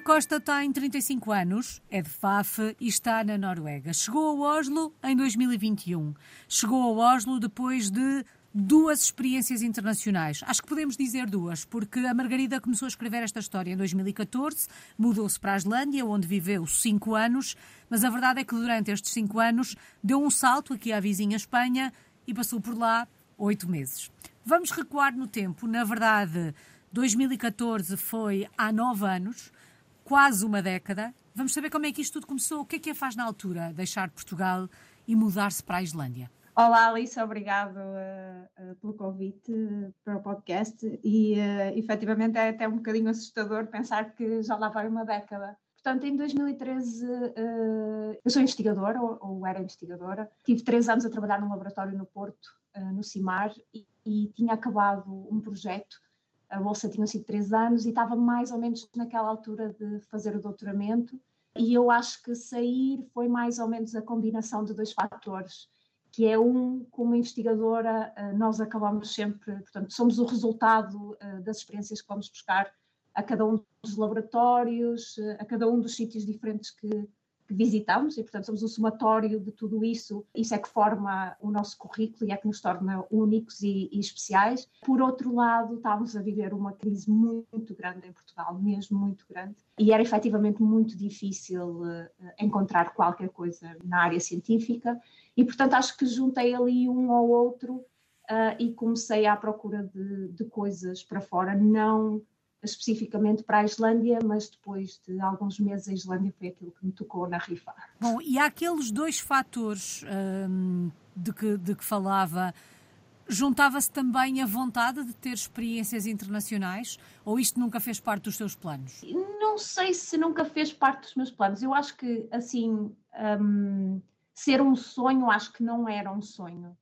Margarida Costa tem 35 anos, é de Faf e está na Noruega. Chegou a Oslo em 2021. Chegou a Oslo depois de duas experiências internacionais. Acho que podemos dizer duas, porque a Margarida começou a escrever esta história em 2014, mudou-se para a Islândia, onde viveu cinco anos, mas a verdade é que durante estes cinco anos deu um salto aqui à vizinha Espanha e passou por lá oito meses. Vamos recuar no tempo. Na verdade, 2014 foi há nove anos, quase uma década. Vamos saber como é que isto tudo começou. O que é que a faz na altura deixar Portugal e mudar-se para a Islândia? Olá, Alice, obrigado uh, uh, pelo convite para o podcast e uh, efetivamente é até um bocadinho assustador pensar que já lá vai uma década. Portanto, em 2013 uh, eu sou investigadora, ou, ou, era investigadora, tive três anos a trabalhar num laboratório no Porto, no CIMAR, e, e, tinha acabado um projeto, a bolsa tinha sido três anos e estava mais ou menos naquela altura de fazer o doutoramento. E eu acho que sair foi mais ou menos a combinação de dois fatores que é um, como investigadora, eh, nós acabamos sempre, portanto, somos o resultado eh, das experiências que vamos buscar a cada um dos laboratórios, eh, a cada um dos sítios diferentes que, que visitamos e, portanto, somos o somatório de tudo isso. Isso é que forma o nosso currículo e é que nos torna únicos e, e especiais. Por outro lado, estávamos a viver uma crise muito grande em Portugal, mesmo muito grande, e era efetivamente muito difícil uh, encontrar qualquer coisa na área científica e, portanto, acho que juntei ali um ao outro uh, e comecei à procura de, de, coisas para fora, não especificamente para a Islândia, mas depois de alguns meses a Islândia foi aquilo que me tocou na rifa. Bom, e há aqueles dois fatores um, de, que, de que falava. Juntava-se também a vontade de ter experiências internacionais ou isto nunca fez parte dos seus planos? Não sei se nunca fez parte dos meus planos. Eu acho que, assim, um, ser um sonho, acho que não era um sonho.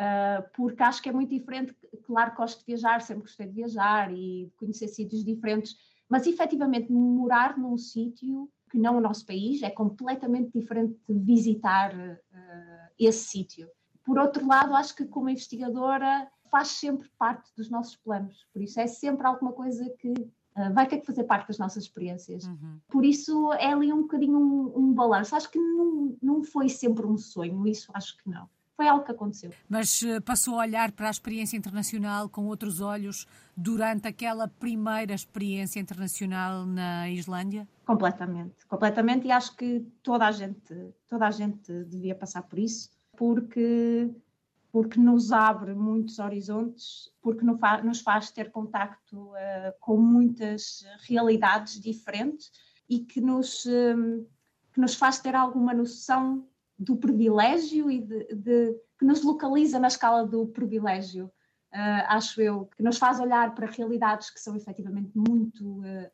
Uh, porque acho que é muito diferente. Claro, gosto de viajar, sempre gostei de viajar e de conhecer sítios diferentes, mas efetivamente morar num sítio que não o nosso país é completamente diferente de visitar uh, esse sítio. Por outro lado, acho que como investigadora faz sempre parte dos nossos planos, por isso é sempre alguma coisa que uh, vai ter que fazer parte das nossas experiências. Uhum. Por isso é ali um bocadinho um, um balanço. Acho que não, não foi sempre um sonho, isso acho que não. Foi algo que aconteceu. Mas uh, passou a olhar para a experiência internacional com outros olhos durante aquela primeira experiência internacional na Islândia? Completamente, completamente. E acho que toda a gente, toda a gente devia passar por isso, porque porque nos abre muitos horizontes, porque nos faz ter contacto uh, com muitas realidades diferentes e que nos, um, que nos faz ter alguma noção do privilégio e de, de, que nos localiza na escala do privilégio, uh, acho eu, que nos faz olhar para realidades que são efetivamente muito uh,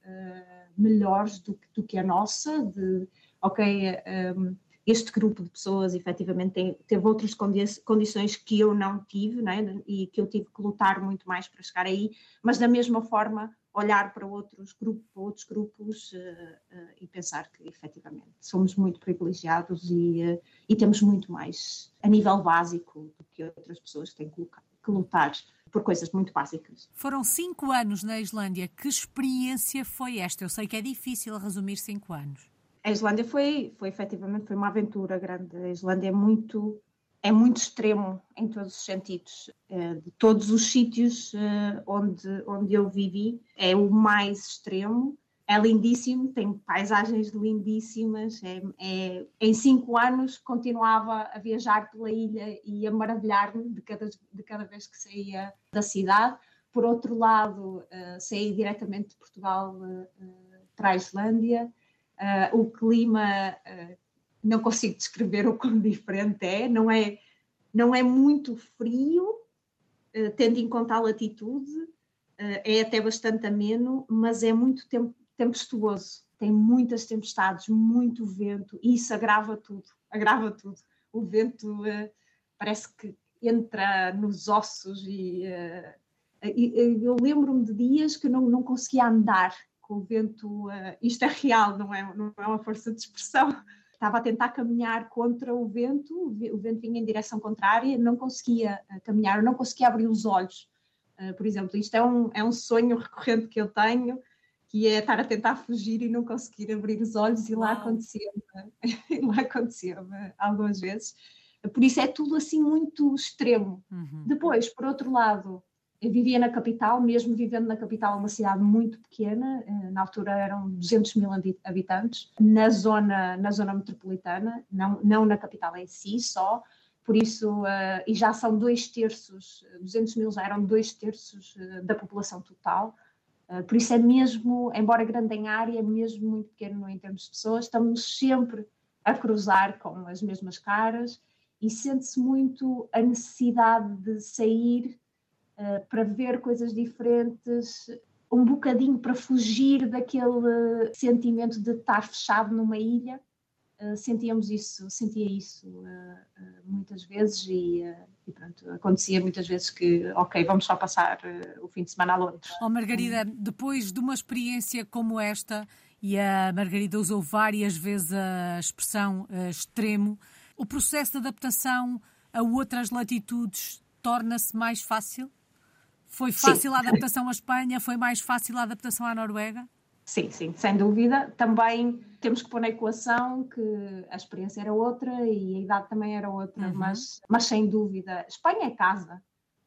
melhores do, do, que a nossa, de, ok, um, este grupo de pessoas efetivamente tem, teve outras condi condições que eu não tive, né? e que eu tive que lutar muito mais para chegar aí, mas da mesma forma olhar para outros grupos, para outros grupos uh, uh, e pensar que efetivamente somos muito privilegiados e, uh, e temos muito mais a nível básico do que outras pessoas que têm que, que lutar por coisas muito básicas. Foram cinco anos na Islândia. Que experiência foi esta? Eu sei que é difícil resumir cinco anos a Islândia foi, foi efetivamente foi uma aventura grande. A Islândia é muito é muito extremo em todos os sentidos. Eh, de todos os sítios eh, onde, onde eu vivi, é o mais extremo. É lindíssimo, tem paisagens lindíssimas. É, é, em cinco anos continuava a viajar pela ilha e a maravilhar-me de cada, de cada vez que saía da cidade. Por outro lado, uh, saí diretamente de Portugal para a Islândia. O clima, não consigo descrever o quão diferente é, não é, não é muito frio, uh, tendo em conta a latitude, é até bastante ameno, mas é muito tempestuoso, tem muitas tempestades, muito vento, e isso agrava tudo, agrava tudo. O vento parece que entra nos ossos e, e eu lembro-me de dias que não, não conseguia andar, com o vento, isto é real, não é, não é uma força de expressão. Estava a tentar caminhar contra o vento, o vento vinha em direção contrária, não conseguia uh, caminhar, não conseguia abrir os olhos. Uh, por exemplo, isto é um, é um sonho recorrente que eu tenho, que é estar a tentar fugir e não conseguir abrir os olhos, e lá acontecia-me, lá acontecia-me algumas vezes. Por isso é tudo assim muito extremo. Uhum. Depois, por outro lado, eu vivia na capital, mesmo vivendo na capital, uma cidade muito pequena, eh, na altura eram 200 mil habitantes, na zona, na zona metropolitana, não, não na capital em si só, por isso, uh, e já são dois terços, 200 mil já eram dois terços uh, da população total, uh, por isso é mesmo, embora grande em área, é mesmo muito pequeno em termos de pessoas, estamos sempre a cruzar com as mesmas caras e sente-se muito a necessidade de sair para ver coisas diferentes, um bocadinho para fugir daquele sentimento de estar fechado numa ilha Uh, sentíamos isso, sentia isso uh, muitas vezes e, e, pronto, acontecia muitas vezes que, ok, vamos só passar o fim de semana a Londres. Oh, Margarida, depois de uma experiência como esta, e a Margarida usou várias vezes a expressão extremo, o processo de adaptação a outras latitudes torna-se mais fácil? Foi fácil sim. a adaptação à Espanha? Foi mais fácil a adaptação à Noruega? Sim, sim, sem dúvida. Também temos que pôr na equação que a experiência era outra e a idade também era outra, uhum. mas, mas sem dúvida. Espanha é casa.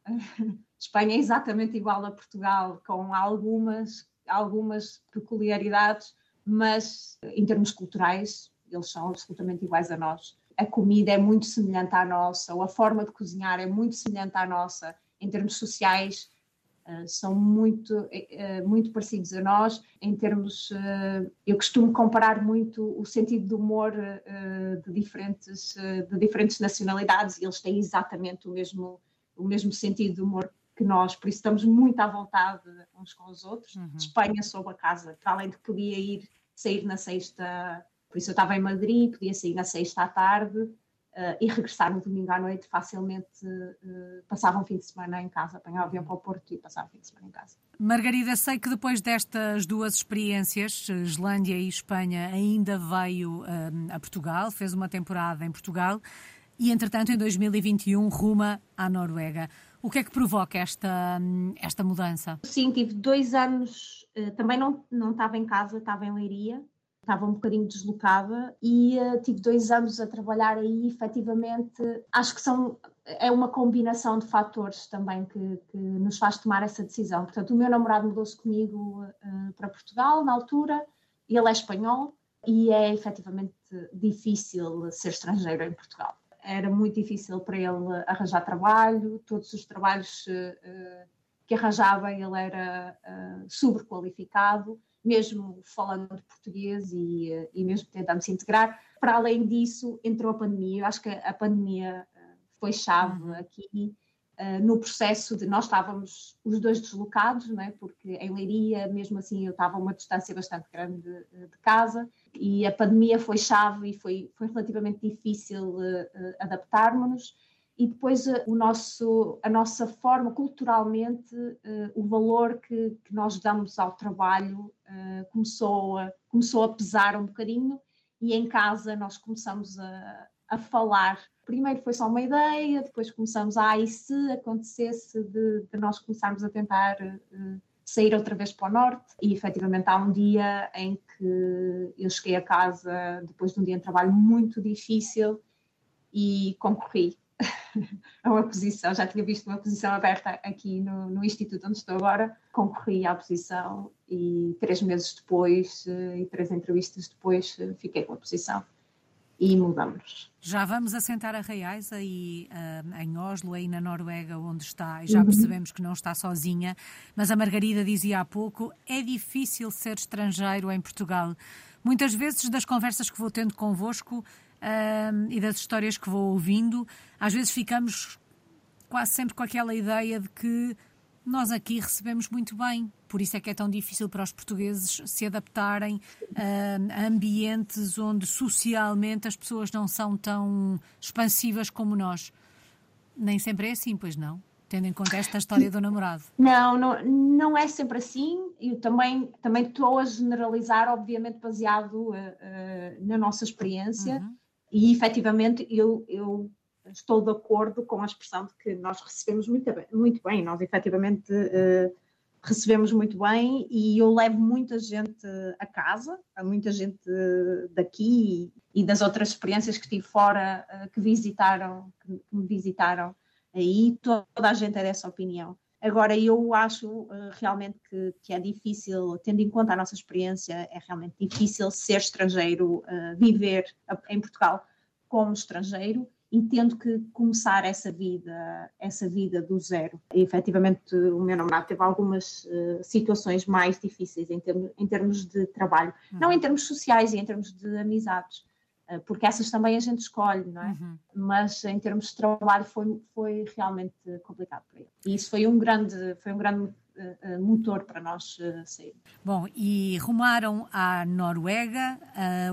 Espanha é exatamente igual a Portugal, com algumas, algumas peculiaridades, mas em termos culturais, eles são absolutamente iguais a nós. A comida é muito semelhante à nossa, ou a forma de cozinhar é muito semelhante à nossa. Em termos sociais, são muito, uh, muito parecidos a nós em termos. Eu costumo comparar muito o sentido do humor de, diferentes, de diferentes nacionalidades e eles têm exatamente o mesmo, o mesmo sentido de humor que nós, por isso estamos muito à vontade uns com os outros. Uhum. Espanha sob a casa, para além de que podia ir sair na sexta, por isso eu estava em Madrid, podia sair na sexta à tarde, Uh, e regressar no domingo à noite facilmente uh, passava um fim de semana em casa, apanhava o avião para o Porto e passava um fim de semana em casa. Margarida, sei que depois destas duas experiências, Islândia e Espanha, ainda veio uh, a Portugal, fez uma temporada em Portugal e, entretanto, em 2021 ruma à Noruega. O que é que provoca esta, esta mudança? Sim, tive dois anos, também não, não estava em casa, estava em Leiria, estava um bocadinho deslocada e uh, tive dois anos a trabalhar aí, efetivamente, acho que são, é uma combinação de fatores também que, que nos faz tomar essa decisão. Portanto, o meu namorado mudou-se comigo uh, para Portugal na altura, ele é espanhol e é efetivamente difícil ser estrangeiro em Portugal. Era muito difícil para ele arranjar trabalho, todos os trabalhos uh, que arranjava ele era sobrequalificado mesmo falando português e, e mesmo tentando se integrar. Para além disso, entrou a pandemia. Eu acho que a pandemia eh, foi chave uhum. aqui uh, no processo de nós estávamos os dois deslocados, não é? porque em Leiria, mesmo assim, eu estava a uma distância bastante grande de, de casa e a pandemia foi chave e foi, foi relativamente difícil uh, uh, adaptarmos-nos e depois eh, o nosso, a nossa forma, culturalmente, uh, o valor que, que, nós damos ao trabalho uh, começou, a, começou a pesar um bocadinho e em casa nós começamos a, a falar. Primeiro foi só uma ideia, depois começamos a, ah, e se acontecesse de, de nós começarmos a tentar sair outra vez para o norte e efetivamente há um dia em que eu cheguei a casa depois de um dia de trabalho muito difícil e concorri a uma posição, já tinha visto uma posição aberta aqui no, no Instituto onde estou agora, concorri à posição e três meses depois eh, e três entrevistas depois eh, fiquei com a posição e mudamos. Já vamos assentar a Reais aí uh, em Oslo, aí na Noruega, onde está, e já uhum. percebemos que não está sozinha, mas a Margarida dizia há pouco, é difícil ser estrangeiro em Portugal. Muitas vezes das conversas que vou tendo convosco, e das histórias que vou ouvindo, às vezes ficamos quase sempre com aquela ideia de que nós aqui recebemos muito bem, por isso é que é tão difícil para os portugueses se adaptarem uh, a ambientes onde socialmente as pessoas não são tão expansivas como nós. Nem sempre é assim, pois não? Tendo em conta esta história do namorado. Não, não, não é sempre assim. Eu também, também estou a generalizar, obviamente baseado uh, uh, na nossa experiência. Uhum e efetivamente eu, eu estou de acordo com a expressão de que nós recebemos muito bem, muito bem. nós efetivamente uh, recebemos muito bem e eu levo muita gente a casa, muita gente daqui e das outras experiências que tive fora que visitaram, que me visitaram aí, toda a gente é dessa opinião. Agora, eu acho uh, realmente que, que, é difícil, tendo em conta a nossa experiência, é realmente difícil ser estrangeiro, uh, viver em Portugal como estrangeiro e tendo que começar essa vida, essa vida do zero. E, efetivamente, o meu namorado teve algumas uh, situações mais difíceis em, termos, em termos de trabalho, uhum. não em termos sociais e em termos de amizades. Eh, porque essas também a gente escolhe, não é? Uhum. Mas em termos de trabalho foi, foi realmente complicado para ele. E isso foi um grande, foi um grande uh, motor para nós sair. Bom, e rumaram à Noruega,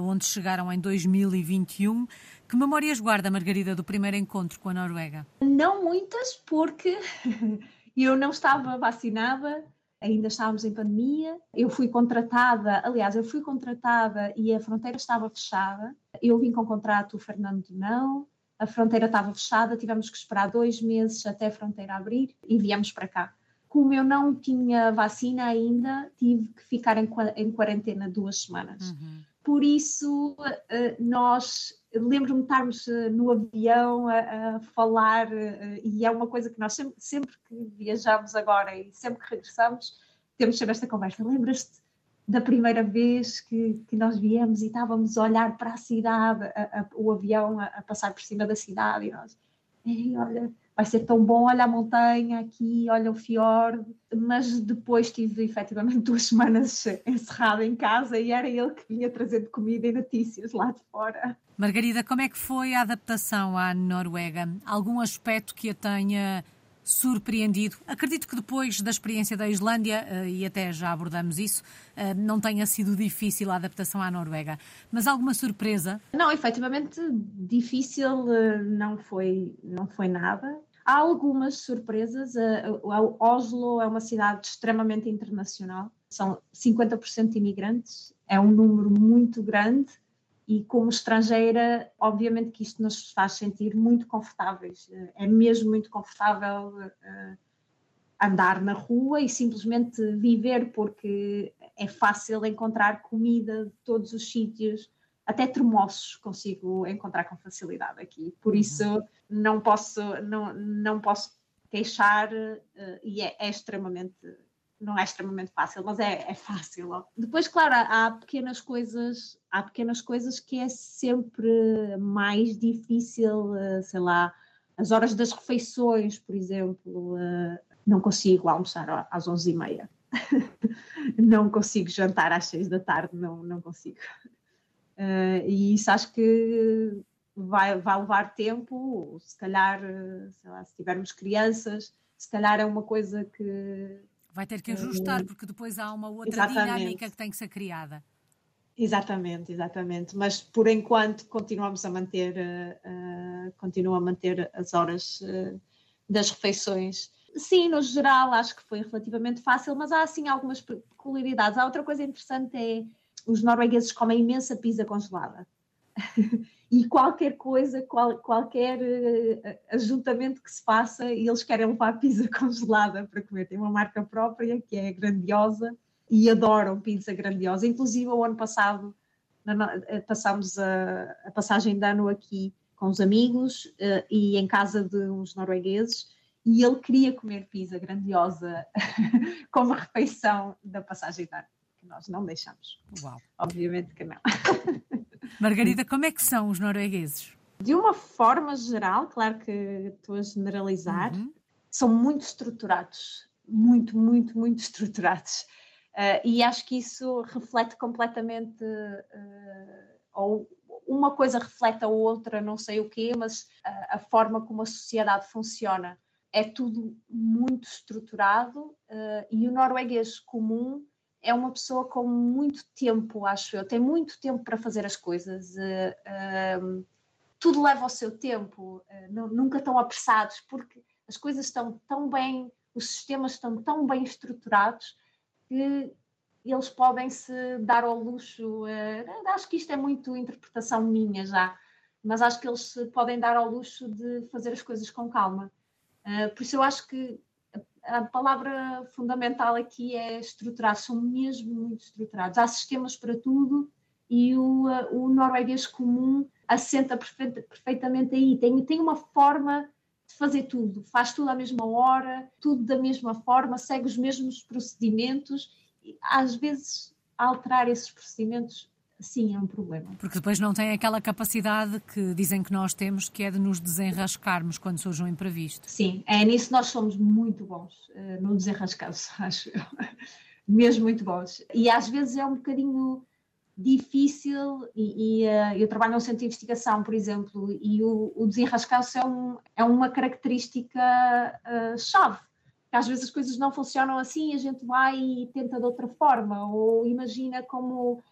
onde chegaram em 2021. Que memórias guarda, Margarida, do primeiro encontro com a Noruega? Não muitas, porque eu não estava vacinada ainda estávamos em pandemia. Eu fui contratada, aliás, eu fui contratada e a fronteira estava fechada. Eu vim com o contrato, o Fernando não. A fronteira estava fechada, tivemos que esperar dois meses até a fronteira abrir e viemos para cá. Como eu não tinha vacina ainda, tive que ficar em quarentena duas semanas. Uhum. Por isso, eh, nós lembro-me de estarmos eh, no avião a, a, falar, eh, e é uma coisa que nós sempre, sempre que viajamos agora e sempre que regressamos, temos sempre esta conversa. Lembras-te da primeira vez que, que nós viemos e estávamos a olhar para a cidade, a, a, o avião a, passar por cima da cidade, e nós, olha, vai ser tão bom, olha a montanha aqui, olha o fiord, mas depois tive efetivamente duas semanas encerrada em casa e era ele que vinha trazendo comida e notícias lá de fora. Margarida, como é que foi a adaptação à Noruega? Algum aspecto que a tenha surpreendido? Acredito que depois da experiência da Islândia, eh, e até já abordamos isso, eh, não tenha sido difícil a adaptação à Noruega. Mas alguma surpresa? Não, efetivamente difícil eh, não foi, não foi nada. Há algumas surpresas. Oslo é uma cidade extremamente internacional, são 50% imigrantes, é um número muito grande e como estrangeira, obviamente que isto nos faz sentir muito confortáveis. É mesmo muito confortável uh, andar na rua e simplesmente viver, porque é fácil encontrar comida de todos os sítios, até termossos consigo encontrar com facilidade aqui. Por uhum. isso não posso não, não posso queixar uh, e é, é extremamente não é extremamente fácil, mas é, é fácil. Depois, claro, há, pequenas coisas, há pequenas coisas que é sempre mais difícil, uh, sei lá, as horas das refeições, por exemplo, uh, não consigo almoçar às 11h30. não consigo jantar às 6 da tarde, não, não consigo. Uh, e isso acho que vai, vai levar tempo, se calhar, sei lá, se tivermos crianças, se calhar é uma coisa que Vai ter que ajustar, porque depois há uma outra exatamente. dinâmica que tem que ser criada. Exatamente, exatamente. Mas por enquanto continuamos a manter, uh, continuo a manter as horas uh, das refeições. Sim, no geral acho que foi relativamente fácil, mas há assim algumas peculiaridades. Há outra coisa interessante é os noruegueses comem imensa pizza congelada. e qualquer coisa, qual, qualquer uh, ajuntamento que se faça, eles querem levar pizza congelada para comer. Tem uma marca própria que é grandiosa e adoram pizza grandiosa. Inclusive, o ano passado na, eh, passámos a, a, passagem de ano aqui com os amigos uh, e em casa de uns noruegueses e ele queria comer pizza grandiosa como refeição da passagem de ano, nós não deixamos. Uau. Obviamente que não. Margarida, como é que são os noruegueses? De uma forma geral, claro que estou a generalizar, uhum. são muito estruturados, muito, muito, muito estruturados. Uh, e acho que isso reflete completamente, uh, ou uma coisa reflete a outra, não sei o quê, mas a, a forma como a sociedade funciona é tudo muito estruturado uh, e o norueguês comum é uma pessoa com muito tempo, acho eu, tem muito tempo para fazer as coisas. Uh, uh, tudo leva o seu tempo, uh, nunca estão apressados, porque as coisas estão tão bem, os sistemas estão tão bem estruturados que eles podem se dar ao luxo. acho que isto é muito interpretação minha já, mas acho que eles se podem dar ao luxo de fazer as coisas com calma. por isso eu acho que a palavra fundamental aqui é estruturar, são mesmo muito estruturados. Há sistemas para tudo e o, o norueguês comum assenta perfeitamente aí. Tem, tem uma forma de fazer tudo, faz tudo à mesma hora, tudo da mesma forma, segue os mesmos procedimentos. E, às vezes, alterar esses procedimentos sim é um problema. Porque depois não tem aquela capacidade que dizem que nós temos, que é de nos desenrascarmos quando surge um imprevisto. Sim, é nisso nós somos muito bons, uh, no desenrascar acho eu. Mesmo muito bons. E às vezes é um bocadinho difícil e, e uh, eu trabalho no centro de investigação, por exemplo, e o, o desenrascar-se é, um, é, uma característica uh, chave. Às vezes as coisas não funcionam assim, a gente vai e tenta de outra forma, ou imagina como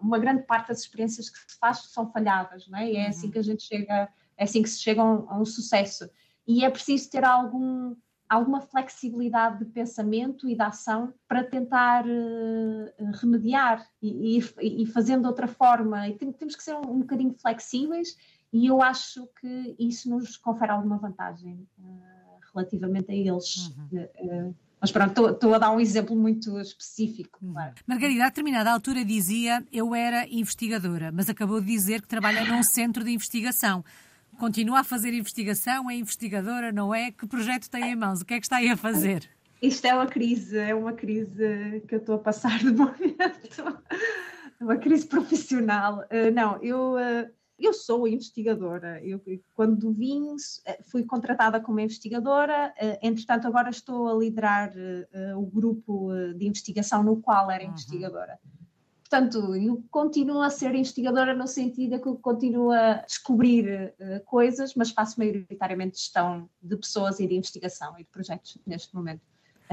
uma grande parte das experiências que se faz são falhadas, não é? E é assim uhum. que a gente chega, é assim que se chega a um, a um sucesso. E é preciso ter algum, alguma flexibilidade de pensamento e de ação para tentar uh, remediar e, e, e, fazendo de outra forma. E tem, temos que ser um, um, bocadinho flexíveis e eu acho que isso nos confere alguma vantagem uh, relativamente a eles. Uhum. Uh, mas pronto, estou a dar um exemplo muito específico. Uhum. Claro. Margarida, a determinada altura dizia eu era investigadora, mas acabou de dizer que trabalha num centro de investigação. Continua a fazer investigação, é investigadora, não é? Que projeto tem em mãos? O que é que está aí a fazer? Isto é uma crise, é uma crise que eu estou a passar de momento, uma crise profissional. Uh, não, eu uh, eu sou investigadora. Eu, quando vim, eh, fui contratada como investigadora, eh, entretanto, agora estou a liderar uh, o grupo de investigação no qual era uhum. investigadora. Portanto, eu continuo a ser investigadora no sentido que eu continuo a descobrir uh, coisas, mas faço maioritariamente gestão de pessoas e de investigação e de projetos neste momento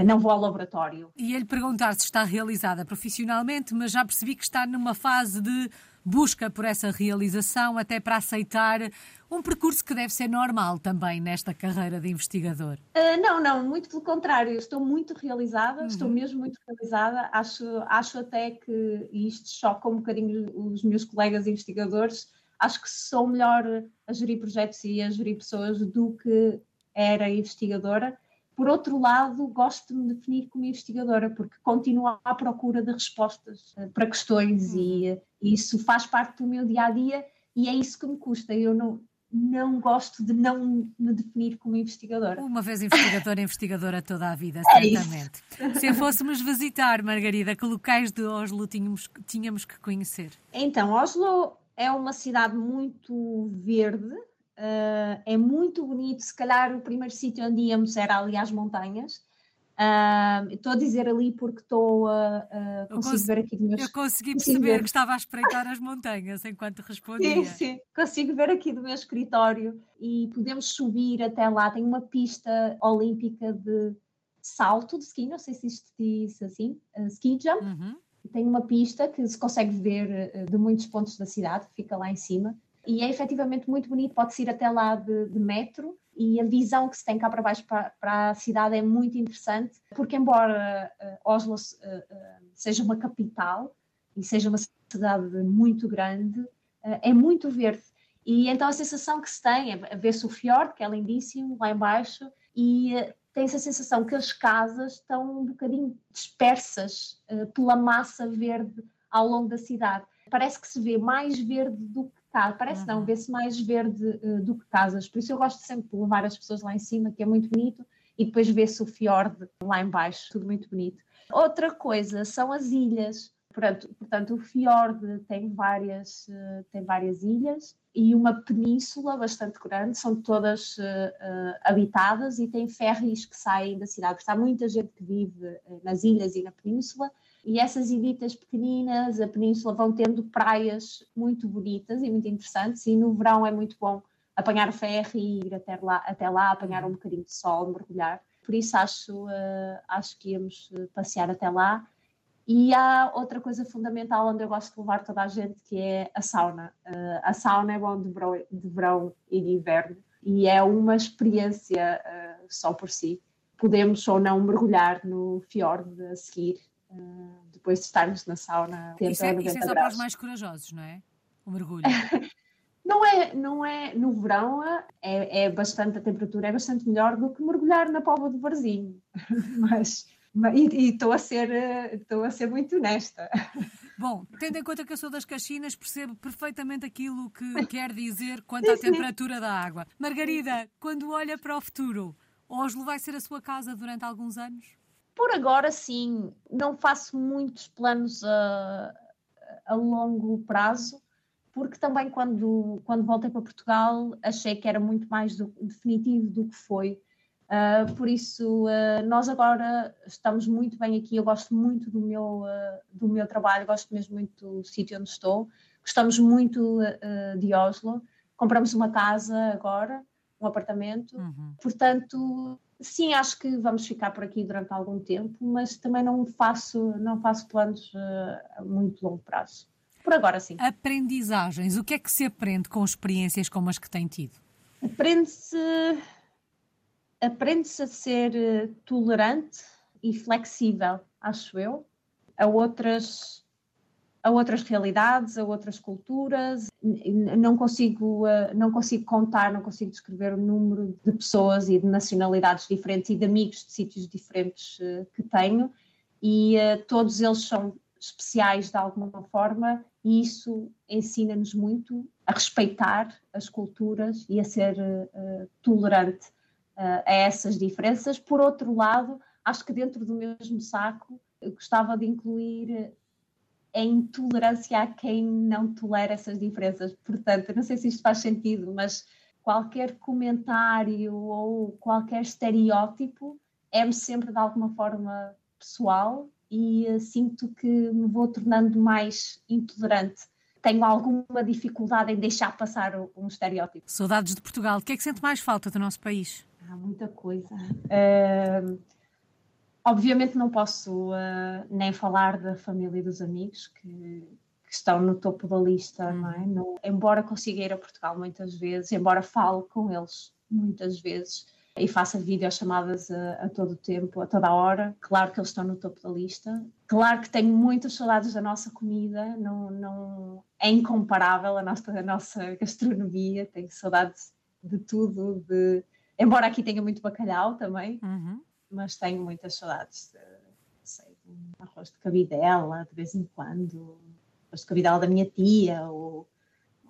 não vou ao laboratório. E ele perguntar se está realizada profissionalmente, mas já percebi que está numa fase de busca por essa realização, até para aceitar um percurso que deve ser normal também nesta carreira de investigador. Uh, não, não, muito pelo contrário, estou muito realizada, uhum. estou mesmo muito realizada. Acho, acho até que, e isto choca um bocadinho os meus colegas investigadores, acho que sou melhor a gerir projetos e a gerir pessoas do que era investigadora por outro lado, gosto de me definir como investigadora, porque continuo à procura de respostas eh, para questões e, e, isso faz parte do meu dia a dia e é isso que me custa. Eu não, não gosto de não me definir como investigadora. Uma vez investigadora, investigadora toda a vida, é certamente. Se fôssemos visitar, Margarida, que locais de Oslo tínhamos, tínhamos que conhecer? Então, Oslo é uma cidade muito verde, Uh, é muito bonito. Se calhar o primeiro sítio onde íamos era ali às montanhas. Uh, estou a dizer ali porque estou a, uh, consigo ver aqui do meu Eu consegui perceber que estava a espreitar as montanhas enquanto respondia. Sim, sim, consigo ver aqui do meu escritório e podemos subir até lá. Tem uma pista olímpica de salto de ski, não sei se isto diz assim, uh, ski jump. Uhum. Tem uma pista que se consegue ver uh, de muitos pontos da cidade, fica lá em cima e é efetivamente muito bonito, pode-se ir até lá de, de, metro e a visão que se tem cá para baixo para, para a cidade é muito interessante, porque embora uh, Oslo uh, uh, seja uma capital e seja uma cidade muito grande, é muito verde. E então a sensação que se tem é ver-se o fjord, que é lindíssimo, lá embaixo, e tem-se a sensação que as casas estão um bocadinho dispersas pela massa verde ao longo da cidade. Parece que se vê mais verde do Tá, parece uhum. não, vê-se mais verde uh, do que casas, por isso eu gosto sempre de levar as pessoas lá em cima, que é muito bonito, e depois vê-se o fiord lá embaixo, tudo muito bonito. Outra coisa são as ilhas, portanto, portanto o fiord tem várias, uh, tem várias ilhas e uma península bastante grande, são todas uh, habitadas e tem ferries que saem da cidade, porque há muita gente que vive nas ilhas e na península, e essas ilhitas pequeninas, a península, vão tendo praias muito bonitas e muito interessantes. E no verão é muito bom apanhar o ferry e ir até lá, até lá apanhar um bocadinho de sol, mergulhar. Por isso acho, uh, acho que íamos eh, passear até lá. E há outra coisa fundamental onde eu gosto de levar toda a gente, que é a sauna. Uh, a sauna é bom de verão, de verão, e de inverno e é uma experiência uh, só por si. Podemos ou não mergulhar no fiord a seguir depois de estarmos na sauna. Isso é, isso é só para os mais corajosos, não é? O mergulho. não, é, é, não é, no verão é, é bastante, a temperatura é bastante melhor do que mergulhar na Póvoa do Barzinho, mas, mas e estou a ser, estou a ser muito honesta. Bom, tendo em conta que eu sou das Caxinas, percebo perfeitamente aquilo que quer dizer quanto à temperatura da água. Margarida, quando olha para o futuro, Oslo vai ser a sua casa durante alguns anos? Por agora, sim. Não faço muitos planos a, a longo prazo, porque também quando, quando voltei para Portugal achei que era muito mais do, definitivo do que foi. Uh, por isso, uh, nós agora estamos muito bem aqui. Eu gosto muito do meu, uh, do meu trabalho, gosto mesmo muito do sítio onde estou. Gostamos muito de Oslo. Compramos uma casa agora, um apartamento. Uhum. Portanto, sim, acho que vamos ficar por aqui durante algum tempo, mas também não faço, não faço planos a muito longo prazo. Por agora, sim. Aprendizagens. O que é que se aprende com experiências como as que tem tido? Aprende-se aprende-se a ser eh, tolerante e flexível, acho eu, a outras a outras realidades, a outras culturas. Não consigo, eh, não consigo contar, não consigo descrever o número de pessoas e de nacionalidades diferentes e de amigos de sítios diferentes eh, que tenho, e todos eles são especiais de alguma forma, e isso ensina-nos muito a respeitar as culturas e a ser tolerante a essas diferenças. Por outro lado, acho que dentro do mesmo saco gostava de incluir a intolerância a quem não tolera essas diferenças. Portanto, não sei se isto faz sentido, mas qualquer comentário ou qualquer estereótipo é-me sempre de alguma forma pessoal e uh, sinto que me vou tornando mais intolerante. Tenho alguma dificuldade em deixar passar um estereótipo. Saudades de Portugal. O que é que sente mais falta do nosso país? Há muita coisa. Uh, obviamente não posso uh, nem falar da família e dos amigos que, que estão no topo da lista, não é? Uhum. Embora consiga ir a Portugal muitas vezes, embora fale com eles muitas vezes e faça videochamadas a, a todo o tempo, a toda a hora, claro que eles estão no topo da lista. Claro que tenho muitas saudades da nossa comida, não, não é incomparável a nossa, a nossa gastronomia, tenho saudades de tudo, de Embora aqui tenha muito bacalhau também, uhum. Mas tenho muitas saudades de, sei, um arroz de cabidela de vez em quando, arroz de cabidela da minha tia, ou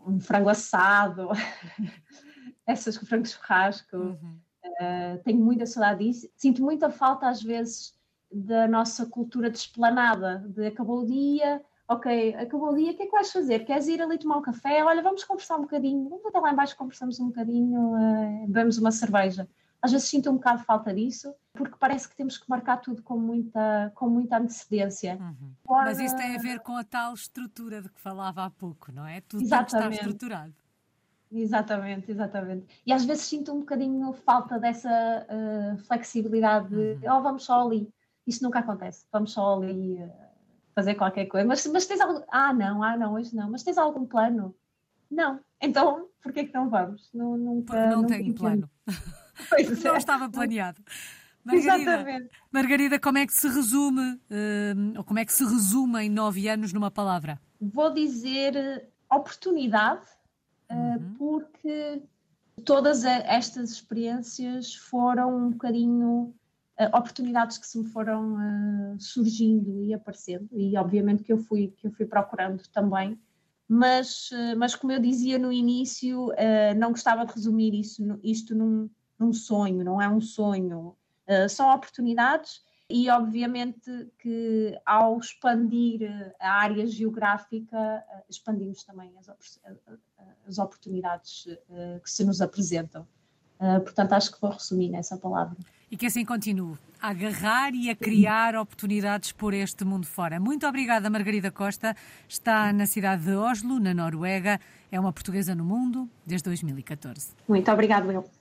um frango assado, essas com frango churrasco. Uhum. Uh, tenho muita saudade disso. Sinto muita falta, às vezes, da nossa cultura de esplanada, de acabou o dia, ok, acabou o dia, o que é que vais fazer? Queres ir ali tomar um café? Olha, vamos conversar um bocadinho, vamos até lá embaixo, conversamos um bocadinho, uh, bebemos uma cerveja. Às vezes sinto um bocado de falta disso, porque parece que temos que marcar tudo com muita, com muita antecedência. Uhum. Agora... Mas isso tem a ver com a tal estrutura de que falava há pouco, não é? Tudo Exatamente. tem que estar estruturado. Exatamente, exatamente. E às vezes sinto um bocadinho falta dessa uh, flexibilidade de, uhum. oh, vamos só ali. Isso nunca acontece, vamos só ali. Uh, fazer qualquer coisa. Mas, mas tens algo. Ah, não, ah, não, hoje não. Mas tens algum plano? Não. Então, porquê que não vamos? Não, nunca, Porque não tenho plano. Pois não é. estava planeado. Margarida, Exatamente. Margarida, como é que se resume, uh, ou como é que se resume em nove anos numa palavra? Vou dizer eh, oportunidade, uh, uhum. porque todas estas experiências foram um bocadinho uh, oportunidades que se me foram surgindo e aparecendo e obviamente que eu fui que eu fui procurando também mas mas como eu dizia no início não gostava de resumir isso isto num, num sonho não é um sonho são oportunidades e obviamente que ao expandir a área geográfica expandimos também as, as oportunidades que se nos apresentam portanto acho que vou resumir nessa palavra e que assim continue a agarrar e a criar oportunidades por este mundo fora. Muito obrigada, Margarida Costa. Está na cidade de Oslo, na Noruega. É uma portuguesa no mundo desde 2014. Muito obrigado, eu.